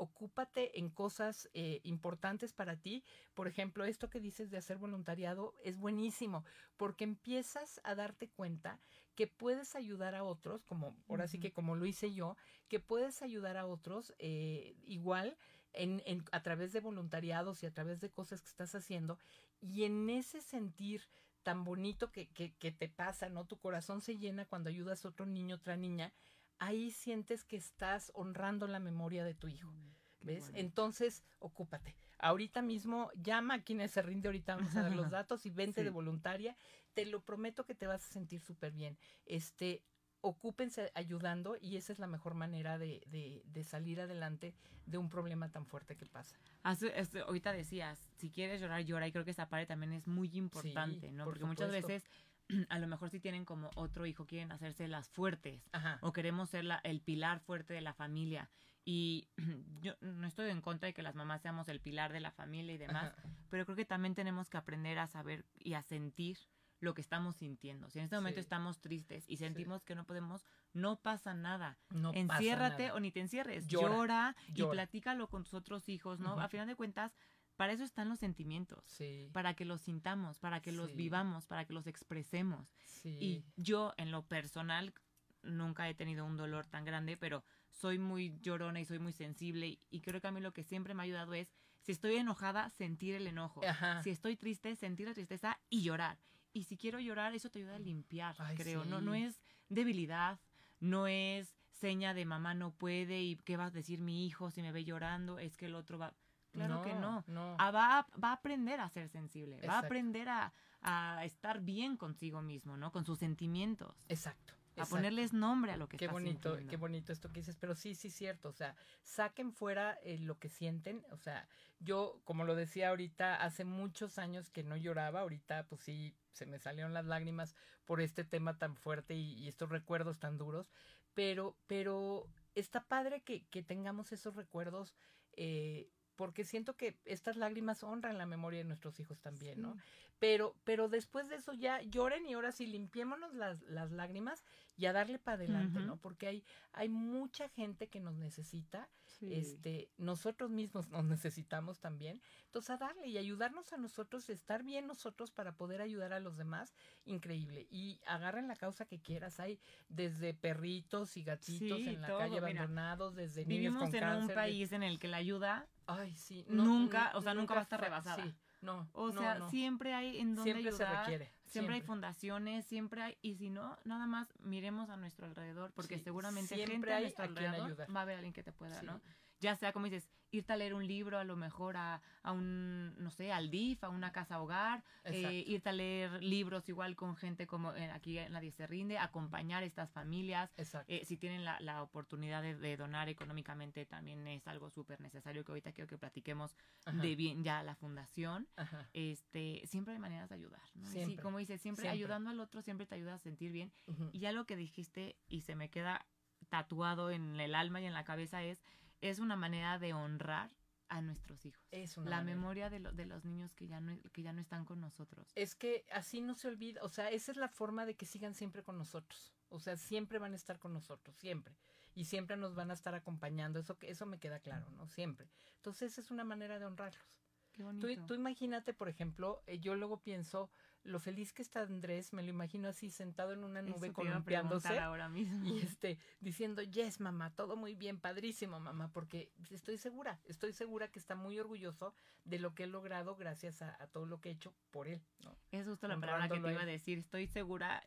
Ocúpate en cosas eh, importantes para ti. Por ejemplo, esto que dices de hacer voluntariado es buenísimo, porque empiezas a darte cuenta que puedes ayudar a otros, como ahora sí que como lo hice yo, que puedes ayudar a otros eh, igual en, en- a través de voluntariados y a través de cosas que estás haciendo. Y en ese sentir tan bonito que, que, que te pasa, ¿no? Tu corazón se llena cuando ayudas a otro niño, otra niña. Ahí sientes que estás honrando la memoria de tu hijo. Qué ¿Ves? Entonces, ocúpate. Ahorita mismo llama a quien se rinde, ahorita vamos a dar los datos y vente Sí. de voluntaria. Te lo prometo que te vas a sentir súper bien. Este, ocúpense ayudando y esa es la mejor manera de, de, de salir adelante de un problema tan fuerte que pasa. Hace- este, ahorita decías, si quieres llorar, llora. Y creo que esa parte también es muy importante, ¿no? por Porque muchas veces, a lo mejor si tienen como otro hijo, quieren hacerse las fuertes. Ajá. o queremos ser la- el pilar fuerte de la familia. Y yo no estoy en contra de que las mamás seamos el pilar de la familia y demás, Ajá. pero creo que también tenemos que aprender a saber y a sentir lo que estamos sintiendo. Si en este momento Sí. estamos tristes y sentimos que no podemos, no pasa nada. No pasa Enciérrate nada. o ni te encierres. Llora, Llora, y llora. platícalo con tus otros hijos, ¿no? Ujú. A final de cuentas, para eso están los sentimientos. Sí. Para que los sintamos, para que los vivamos, para que los expresemos. sí. Y yo, en lo personal, nunca he tenido un dolor tan grande, pero soy muy llorona y soy muy sensible. Y, creo que a mí lo que siempre me ha ayudado es, si estoy enojada, sentir el enojo. Ajá. Si estoy triste, sentir la tristeza y llorar. Y si quiero llorar, eso te ayuda a limpiar, Ay, creo. No, no es debilidad, no es seña de mamá no puede y qué va a decir mi hijo si me ve llorando, es que el otro va... Claro que no. No. Ah, va, a- va a aprender a ser sensible, va a aprender a, a estar bien consigo mismo, ¿no? Con sus sentimientos. Exacto. A exacto. ponerles nombre a lo que Qué está bonito, sintiendo. qué bonito esto que dices, pero sí, sí, cierto, o sea, saquen fuera eh, lo que sienten, o sea, yo, como lo decía ahorita, hace muchos años que no lloraba, ahorita pues sí, se me salieron las lágrimas por este tema tan fuerte y, y estos recuerdos tan duros, pero, pero está padre que, que tengamos esos recuerdos, eh, porque siento que estas lágrimas honran la memoria de nuestros hijos también, ¿no? Pero, pero después de eso ya lloren y ahora sí limpiémonos las, las lágrimas y a darle para adelante. ¿no? Porque hay, hay mucha gente que nos necesita, este, nosotros mismos nos necesitamos también. Entonces a darle y ayudarnos a nosotros, estar bien nosotros para poder ayudar a los demás, increíble. Y agarren la causa que quieras, hay desde perritos y gatitos Sí, en la todo, calle mira. abandonados, desde niños Vivimos con en cáncer. un de- país en el que la ayuda, Ay, sí. nunca, o sea, nunca va a estar rebasada. Sí, no. o sea, no. siempre hay en donde Siempre se ayudar. requiere. Siempre hay fundaciones, siempre hay, y si no, nada más miremos a nuestro alrededor, porque Sí, seguramente siempre gente a nuestro a alrededor ayudar. va a haber alguien que te pueda, Sí. ¿no? Ya sea, como dices, irte a leer un libro, a lo mejor a, a un, no sé, al DIF, a una casa hogar, eh, irte a leer libros igual con gente como eh, aquí Nadie se rinde, acompañar a estas familias, Exacto. eh, si tienen la, la oportunidad de, de donar económicamente, también es algo súper necesario que ahorita quiero que platiquemos Ajá, de bien ya la fundación. ajá. Este, siempre hay maneras de ayudar, ¿no? Sí, como dices, siempre, siempre. ayudando al otro siempre te ayuda a sentir bien. Y ya lo que dijiste y se me queda tatuado en el alma y en la cabeza es, es una manera de honrar a nuestros hijos. Es una la manera. memoria de, lo- de los niños que ya, no, que ya no están con nosotros. Es que así no se olvida, o sea, esa es la forma de que sigan siempre con nosotros. O sea, siempre van a estar con nosotros, siempre. Y siempre nos van a estar acompañando, eso, que- eso me queda claro, ¿no? Siempre. Entonces, esa es una manera de honrarlos. Qué Tú, bonito. tú imagínate, por ejemplo, eh, yo luego pienso, lo feliz que está Andrés, me lo imagino así sentado en una nube columpiándose. ahora mismo. y este diciendo yes mamá todo muy bien padrísimo mamá porque estoy segura estoy segura que está muy orgulloso de lo que he logrado gracias a, a todo lo que he hecho por él ¿no? Es justo la palabra que te iba a decir. Estoy segura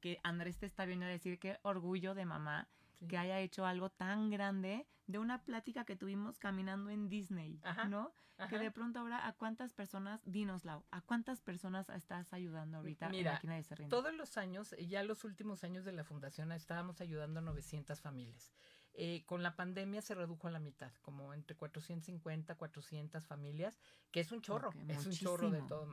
que Andrés te está viendo a decir qué orgullo de mamá que haya hecho algo tan grande de una plática que tuvimos caminando en Disney, ¿no? Que de pronto ahora, ¿a cuántas personas, dinos Lau, ¿a cuántas personas estás ayudando ahorita Mira, en la Todos los años, ya los últimos años de la fundación, estábamos ayudando a 900 familias. Eh, con la pandemia se redujo a la mitad, como entre 450, 400 familias, que es un chorro, es un chorro de todo.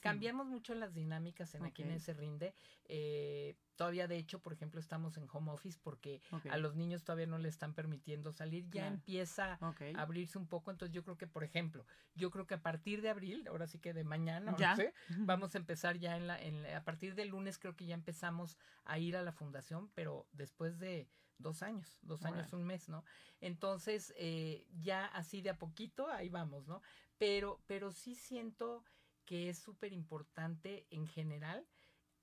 Cambiamos mucho las dinámicas en aquí en se rinde. Eh, todavía, de hecho, por ejemplo, estamos en home office porque a los niños todavía no le están permitiendo salir. Ya empieza a abrirse un poco. Entonces, yo creo que, por ejemplo, yo creo que a partir de abril, ahora sí que de mañana, ¿Ya? vamos a empezar ya en la, en a partir del lunes creo que ya empezamos a ir a la fundación, pero después de dos años, dos años, un mes, ¿no? Entonces, eh, ya así de a poquito, ahí vamos, ¿no? Pero, pero sí siento que es súper importante en general,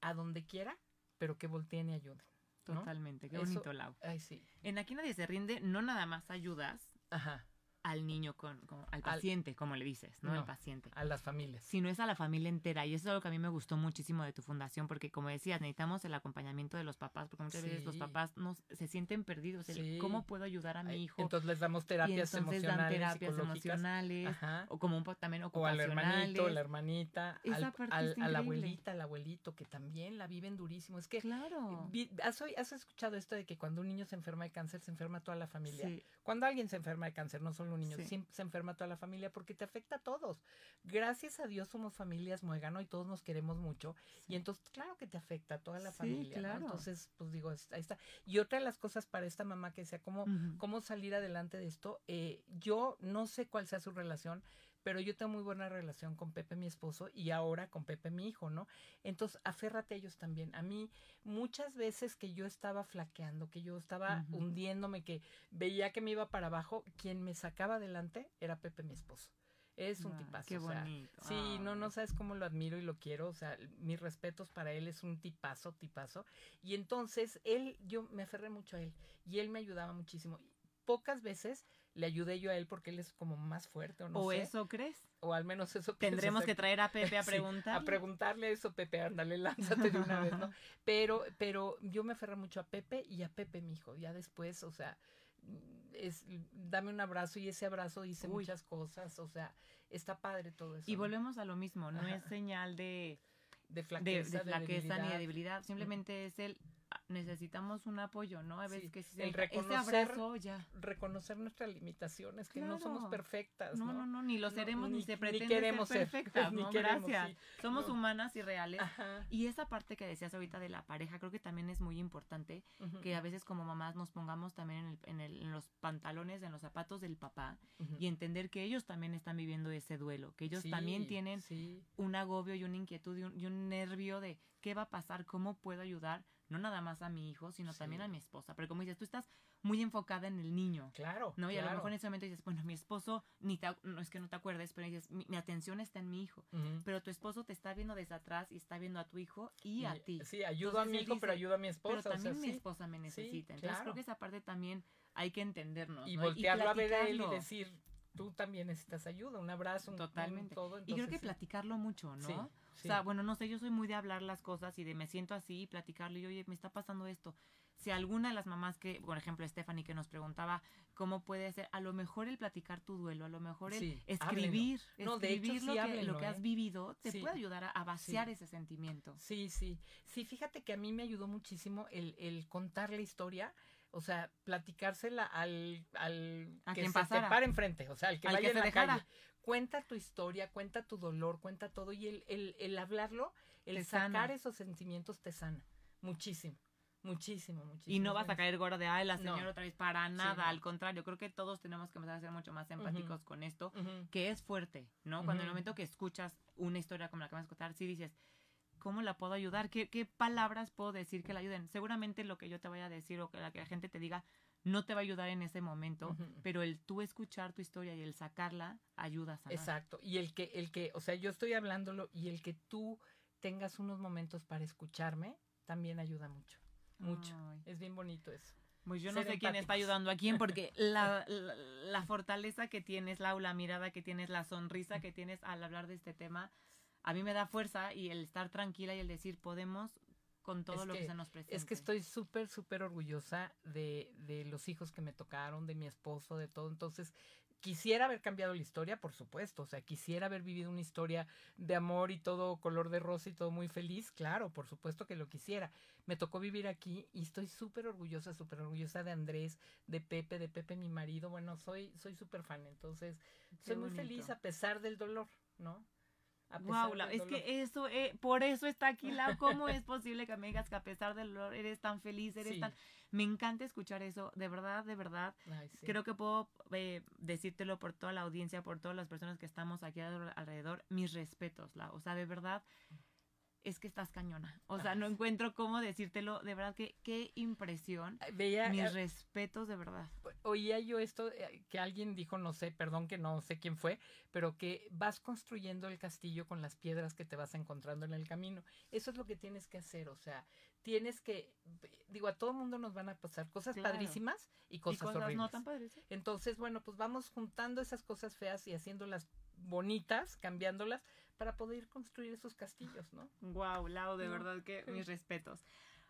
a donde quiera, pero que volteen y ayuden. Totalmente, qué bonito, Lau. Ay, sí. En Aquí Nadie se rinde, no nada más ayudas, Ajá al niño, con, al paciente, como le dices, ¿no? Al paciente. A las familias. Sino es a la familia entera. Y eso es algo que a mí me gustó muchísimo de tu fundación, porque como decías, necesitamos el acompañamiento de los papás, porque muchas veces los papás nos, se sienten perdidos. ¿Cómo puedo ayudar a mi hijo? Entonces les damos terapias y entonces Dan terapias emocionales, o como un también ocupacionales. O al hermanito, la hermanita, al, a la abuelita, al abuelito, que también la viven durísimo. Es que, claro. ¿has, ¿has escuchado esto de que cuando un niño se enferma de cáncer, se enferma toda la familia? Cuando alguien se enferma de cáncer, no solo un niño, se enferma toda la familia porque te afecta a todos. Gracias a Dios somos familias muégano y todos nos queremos mucho. Y entonces, claro que te afecta a toda la familia. Claro. Entonces, pues digo, ahí está. Y otra de las cosas para esta mamá que sea cómo, cómo salir adelante de esto, eh, yo no sé cuál sea su relación, pero yo tengo muy buena relación con Pepe, mi esposo, y ahora con Pepe, mi hijo, ¿no? Entonces, aférrate a ellos también. A mí, muchas veces que yo estaba flaqueando, que yo estaba hundiéndome, que veía que me iba para abajo, quien me sacaba adelante era Pepe, mi esposo. Es un tipazo. Qué bonito. sí, no, no sabes cómo lo admiro y lo quiero. O sea, mis respetos para él es un tipazo, tipazo. Y entonces él, yo me aferré mucho a él y él me ayudaba muchísimo. Pocas veces le ayudé yo a él porque él es como más fuerte o no ¿O eso crees? O al menos eso Tendremos que traer a Pepe a preguntar. a preguntarle eso, Pepe, ándale, lánzate de una vez, ¿no? Pero, pero yo me aferré mucho a Pepe y a Pepe, mi hijo. Ya después, o sea, es dame un abrazo y ese abrazo dice muchas cosas, o sea, está padre todo eso. Y volvemos a lo mismo, no es señal de de flaqueza, de, flaqueza ni de debilidad, simplemente es el necesitamos un apoyo, ¿no? A veces que si el reconocer, ya. reconocer nuestras limitaciones, que no somos perfectas, ¿no? No, no, ni lo seremos, ni, se pretende queremos ser perfectas, ni Gracias. somos humanas y reales. Y esa parte que decías ahorita de la pareja, creo que también es muy importante que a veces como mamás nos pongamos también en, el, en, los pantalones, en los zapatos del papá y entender que ellos también están viviendo ese duelo, que ellos también tienen un agobio y una inquietud y un nervio de qué va a pasar, cómo puedo ayudar no nada más a mi hijo, sino también a mi esposa. Pero como dices, tú estás muy enfocada en el niño. Claro. ¿no? Y a lo mejor en ese momento dices, bueno, mi esposo, ni no es que no te acuerdes, pero dices, mi, atención está en mi hijo. Pero tu esposo te está viendo desde atrás y está viendo a tu hijo y, a ti. Sí, ayudo a mi hijo, pero ayudo a mi esposa. Pero también mi esposa me necesita. Entonces creo que esa parte también hay que entendernos. Y voltearlo a ver a él y decir, tú también necesitas ayuda, un abrazo, un, Totalmente. todo. y creo que platicarlo mucho, ¿no? O sea, bueno, no sé, yo soy muy de hablar las cosas y de me siento así y platicarlo y oye, me está pasando esto. Si alguna de las mamás que, por ejemplo, Stephanie que nos preguntaba cómo puede ser, a lo mejor el platicar tu duelo, a lo mejor el escribir, no, hecho, lo, que, lo, que, has ¿eh? vivido, te puede ayudar a, vaciar ese sentimiento. Sí, sí. Sí, fíjate que a mí me ayudó muchísimo el, el contar la historia o sea, platicársela al, al que se te pare enfrente, o sea, al que vaya en la calle cuenta tu historia, cuenta tu dolor, cuenta todo y el, el, el hablarlo, el sacar esos sentimientos te sana muchísimo. Muchísimo, muchísimo. Y no vas a caer gorda de, ay, la señora otra vez, para nada. Al contrario, creo que todos tenemos que empezar a ser mucho más empáticos con esto, que es fuerte, ¿no? Cuando en el momento que escuchas una historia como la que vas a contar, sí dices, ¿cómo la puedo ayudar? ¿Qué, ¿Qué palabras puedo decir que la ayuden? Seguramente lo que yo te vaya a decir o que la, que la gente te diga no te va a ayudar en ese momento, pero el tú escuchar tu historia y el sacarla ayuda a sanar. Exacto, y el que, el que, o sea, yo estoy hablándolo y el que tú tengas unos momentos para escucharme también ayuda mucho, mucho. Es bien bonito eso. Pues yo no sé quién está ayudando a quién, porque la, la, fortaleza que tienes, la, la mirada que tienes, la sonrisa que tienes al hablar de este tema, a mí me da fuerza y el estar tranquila y el decir, podemos con todo lo que, se nos presenta. Es que estoy súper, súper orgullosa de, de los hijos que me tocaron, de mi esposo, de todo. Entonces, quisiera haber cambiado la historia, por supuesto, o sea, quisiera haber vivido una historia de amor y todo color de rosa y todo muy feliz, claro, por supuesto que lo quisiera. Me tocó vivir aquí y estoy súper orgullosa, súper orgullosa de Andrés, de Pepe, de Pepe mi marido, bueno, soy soy súper fan, entonces soy muy feliz a pesar del dolor, ¿no? Wow, es que eso, eh, por eso está aquí, Lau. ¿Cómo es posible que me digas que a pesar del dolor eres tan feliz, eres tan... Me encanta escuchar eso, de verdad, de verdad. Creo que puedo eh, decírtelo por toda la audiencia, por todas las personas que estamos aquí alrededor. Mis respetos, Lau. O sea, de verdad, es que estás cañona. O sea, no encuentro cómo decírtelo. De verdad que qué impresión. Veía, Mis respetos, de verdad. Oía yo esto eh, que alguien dijo, no sé, perdón que no sé quién fue, pero que vas construyendo el castillo con las piedras que te vas encontrando en el camino. Eso es lo que tienes que hacer. O sea, tienes que, digo, a todo mundo nos van a pasar cosas padrísimas y cosas, horribles. No tan padres, Entonces, bueno, pues vamos juntando esas cosas feas y haciéndolas bonitas, cambiándolas para poder construir esos castillos, ¿no? Wow, Lau, de verdad que mis respetos.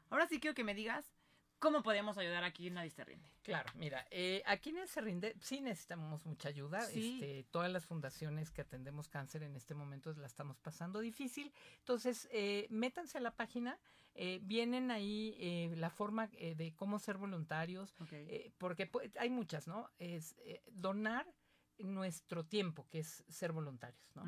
Ahora sí quiero que me digas cómo podemos ayudar aquí en Nadie se rinde. Claro, mira, eh, aquí Nadie se rinde sí necesitamos mucha ayuda. Este, todas las fundaciones que atendemos cáncer en este momento la estamos pasando difícil. Entonces, eh, métanse a la página, eh, vienen ahí eh, la forma eh, de cómo ser voluntarios, porque hay muchas, ¿no? Es donar nuestro tiempo, que es ser voluntarios, ¿no?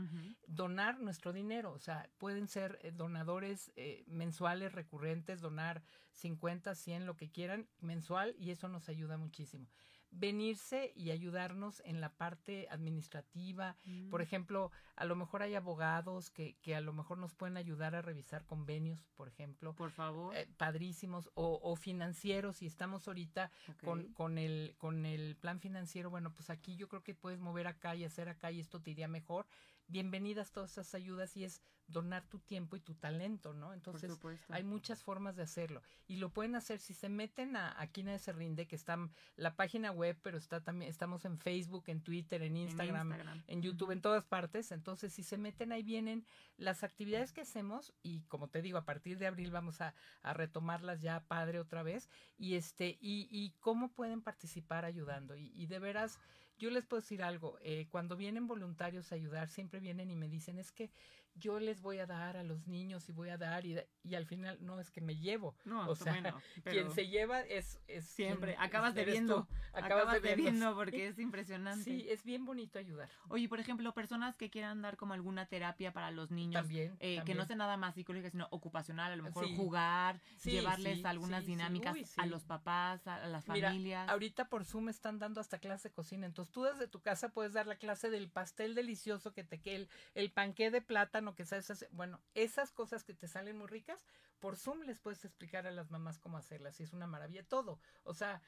Donar nuestro dinero, o sea, pueden ser eh, donadores eh, mensuales, recurrentes, donar 50, 100, lo que quieran, mensual, y eso nos ayuda muchísimo venirse y ayudarnos en la parte administrativa. Por mm. ejemplo, a lo mejor hay abogados que, que, a lo mejor nos pueden ayudar a revisar convenios, por ejemplo. Por favor. Eh, padrísimos. O, o, financieros. Si estamos ahorita con, con, el, con el plan financiero, bueno, pues aquí yo creo que puedes mover acá y hacer acá y esto te iría mejor bienvenidas todas esas ayudas y es donar tu tiempo y tu talento, ¿no? Entonces, hay muchas formas de hacerlo. Y lo pueden hacer si se meten a Aquí Nadie Se Rinde, que está la página web, pero está también, estamos en Facebook, en Twitter, en Instagram, en, YouTube, en todas partes. Entonces, si se meten, ahí vienen las actividades que hacemos y como te digo, a partir de abril vamos a, retomarlas ya padre otra vez. Y este, y, y cómo pueden participar ayudando. Y, y de veras, yo les puedo decir algo, eh, cuando vienen voluntarios a ayudar, siempre vienen y me dicen, es que yo les voy a dar a los niños y voy a dar y, y al final no es que me llevo. No, o sea, quien se lleva es, es siempre acabas debiendo, acabas, acabas debiendo porque es impresionante. Sí, es bien bonito ayudar. Oye, por ejemplo, personas que quieran dar como alguna terapia para los niños, también, eh, que no sea nada más psicológica, sino ocupacional, a lo mejor jugar, llevarles algunas dinámicas a los papás, a, las familias. ahorita por Zoom están dando hasta clase de cocina, entonces tú desde tu casa puedes dar la clase del pastel delicioso que te que el, el panqué de plátano que sabes Bueno, esas cosas que te salen muy ricas, por Zoom les puedes explicar a las mamás cómo hacerlas y es una maravilla todo. O sea,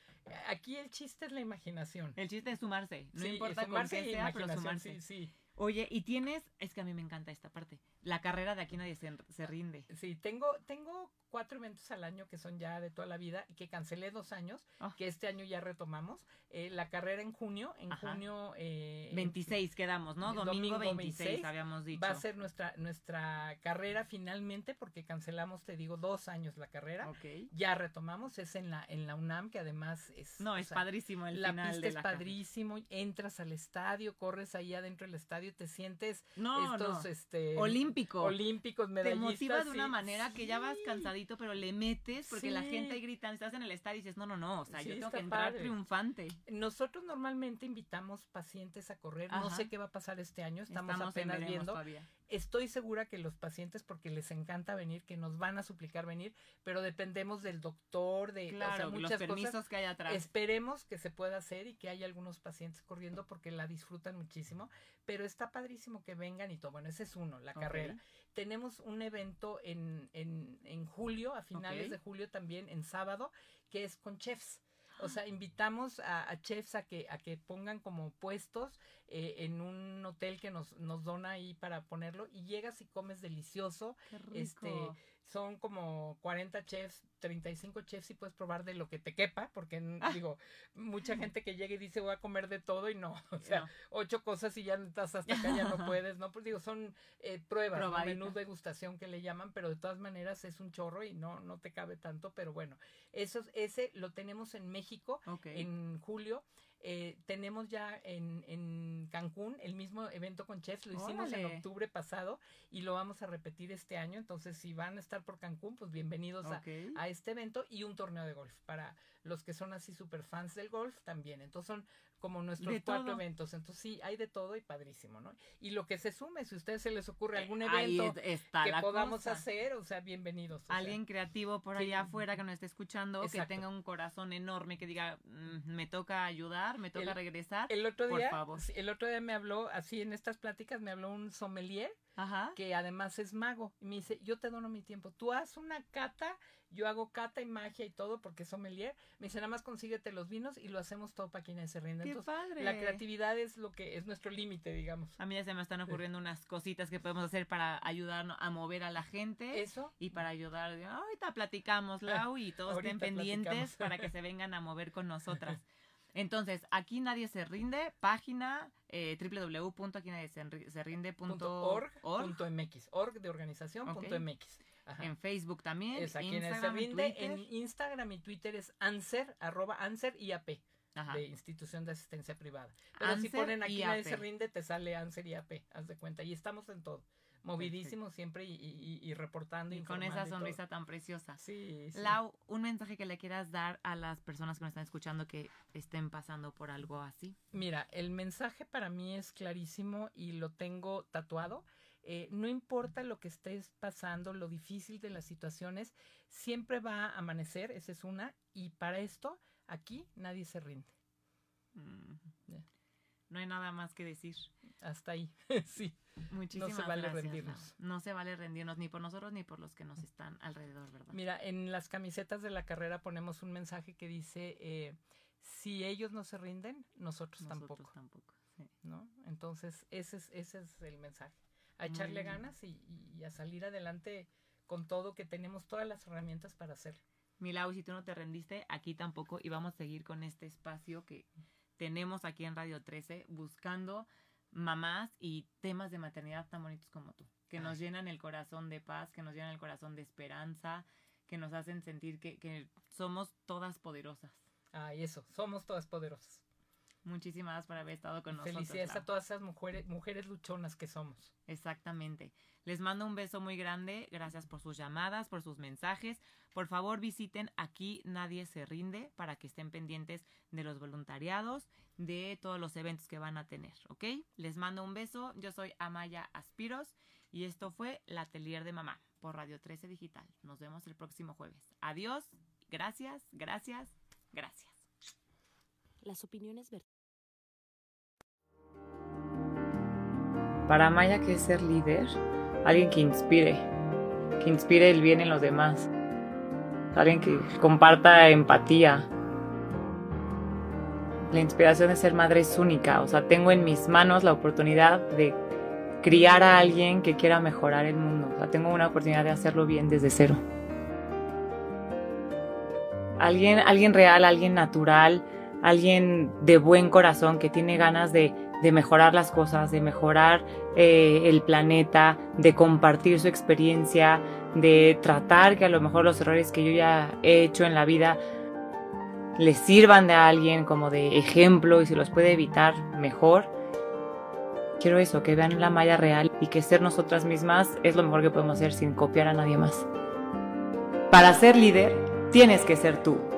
aquí el chiste es la imaginación. El chiste es sumarse, no importa sumarse con qué sea, pero sumarse. Sí, sí. Oye, y tienes, es que a mí me encanta esta parte, la carrera de aquí nadie se, se rinde. Sí, tengo, tengo cuatro eventos al año que son ya de toda la vida y que cancelé dos años, ah. que este año ya retomamos. Eh, la carrera en junio, en junio... Eh, 26 quedamos, ¿no? Domingo, 26, habíamos dicho. Va a ser nuestra, nuestra carrera finalmente porque cancelamos, te digo, dos años la carrera. Okay. Ya retomamos, es en la, en la UNAM, que además es... No, es padrísimo el la final pista es padrísimo, entras al estadio, corres ahí adentro del estadio, te sientes no, estos, este... Olímpico. Olímpicos, medallistas. Te motiva de una manera que ya vas cansadito pero le metes porque la gente grita, estás en el estadio y dices, no, no, no, o sea, yo tengo que entrar triunfante. Nosotros normalmente invitamos pacientes a correr, no sé qué va a pasar este año, estamos, apenas viendo. Estoy segura que los pacientes, porque les encanta venir, que nos van a suplicar venir, pero dependemos del doctor, de muchas los permisos que hay atrás. Esperemos que se pueda hacer y que haya algunos pacientes corriendo porque la disfrutan muchísimo, pero está padrísimo que vengan y todo. Bueno, ese es uno, la carrera. Tenemos un evento en, en, en julio, a finales de julio también, en sábado, que es con chefs. O sea, invitamos a, chefs a que, a que pongan como puestos eh, en un hotel que nos, nos dona ahí para ponerlo y llegas y comes delicioso. Este, son como 40 chefs, 35 chefs y puedes probar de lo que te quepa, porque Ah. digo, mucha gente que llega y dice voy a comer de todo y no, o sea, No. ocho cosas y ya estás hasta acá, ya no puedes, ¿no? Pues digo, son eh, pruebas, ¿no? Menú degustación que le llaman, pero de todas maneras es un chorro y no, no te cabe tanto, pero bueno, eso, es- ese lo tenemos en México en julio. Eh, tenemos ya en, en Cancún el mismo evento con chefs, lo hicimos en octubre pasado y lo vamos a repetir este año. Entonces, si van a estar por Cancún, pues bienvenidos a, a este evento y un torneo de golf. Para los que son así super fans del golf también. Entonces son como nuestros De cuatro todo. eventos. Entonces sí, hay de todo y padrísimo, ¿no? Y lo que se sume, si a ustedes se les ocurre algún Ahí evento está que podamos cosa. hacer, o sea, bienvenidos. o sea. Alguien creativo por Sí. allá afuera que nos esté escuchando, que Exacto. tenga un corazón enorme, que diga, "Mm, me toca ayudar, me toca El- regresar. El otro Por día, favor. el otro día me habló, así en estas pláticas, me habló un sommelier Ajá. que además es mago. Y me dice, yo te dono mi tiempo. Tú haz una cata, yo hago cata y magia y todo porque es sommelier. Me dice, nada más consíguete los vinos y lo hacemos todo para quienes se rinden. Qué Entonces, padre. la creatividad es lo que es nuestro límite, digamos. A mí ya se me están ocurriendo unas cositas que podemos hacer para ayudarnos a mover a la gente Eso. y para ayudar. Ahorita platicamos, Lau, y todos estén pendientes platicamos. para que se vengan a mover con nosotras. Entonces, aquí nadie se rinde, página eh, Org, www.aquí punto MX. Org de organización punto MX. Ajá. en Facebook también, es aquí en se Instagram, rinde. En Instagram y Twitter es Anser, arroba Anser IAP, Ajá. de Institución de Asistencia Privada. Pero si ponen aquí nadie se rinde, te sale Anser IAP, haz de cuenta. Y estamos en todo. Movidísimos siempre y, y- y- y reportando. Y con esa sonrisa tan preciosa. Sí, sí. Lau, un mensaje que le quieras dar a las personas que nos están escuchando que estén pasando por algo así. Mira, el mensaje para mí es clarísimo y lo tengo tatuado. Eh, no importa lo que estés pasando, lo difícil de las situaciones, siempre va a amanecer, esa es una, y para esto, aquí nadie se rinde. Mm. No hay nada más que decir. Hasta ahí, sí. Muchísimas vale gracias, rendirnos. No se vale rendirnos ni por nosotros ni por los que nos están alrededor, ¿verdad? Mira, en las camisetas de la carrera ponemos un mensaje que dice, eh, si ellos no se rinden, nosotros, nosotros tampoco, tampoco. sí. ¿no? Entonces, ese es, ese es el mensaje. A echarle bien. ganas y, y a salir adelante con todo, que tenemos todas las herramientas para hacerlo. Mi Lau, si tú no te rendiste, aquí tampoco. Y vamos a seguir con este espacio que tenemos aquí en Radio 13, buscando mamás y temas de maternidad tan bonitos como tú, que nos llenan el corazón de paz, que nos llenan el corazón de esperanza, que nos hacen sentir que, que somos todas poderosas. Ay, eso, somos todas poderosas. Muchísimas gracias por haber estado con nosotros. Felicidades Lau. a todas esas mujeres, mujeres luchonas que somos. Exactamente. Les mando un beso muy grande. Gracias por sus llamadas, por sus mensajes. Por favor, visiten aquí Nadie se rinde para que estén pendientes de los voluntariados, de todos los eventos que van a tener, ¿ok? Les mando un beso. Yo soy Amaya Aspiros y esto fue La Atelier de Mamá por Radio 13 Digital. Nos vemos el próximo jueves. Adiós. Gracias, gracias, gracias. Las opiniones vertidas Para Maya, ¿qué es ser líder? Alguien que inspire, que inspire el bien en los demás, alguien que comparta empatía. La inspiración de ser madre es única, o sea, tengo en mis manos la oportunidad de criar a alguien que quiera mejorar el mundo, o sea, tengo una oportunidad de hacerlo bien desde cero. Alguien, alguien real, alguien natural, alguien de buen corazón que tiene ganas de, de mejorar las cosas, de mejorar eh, el planeta, de compartir su experiencia, de tratar que a lo mejor los errores que yo ya he hecho en la vida les sirvan de alguien como de ejemplo y si los puede evitar mejor. Quiero eso, que vean la malla real y que ser nosotras mismas es lo mejor que podemos hacer sin copiar a nadie más. Para ser líder, tienes que ser tú.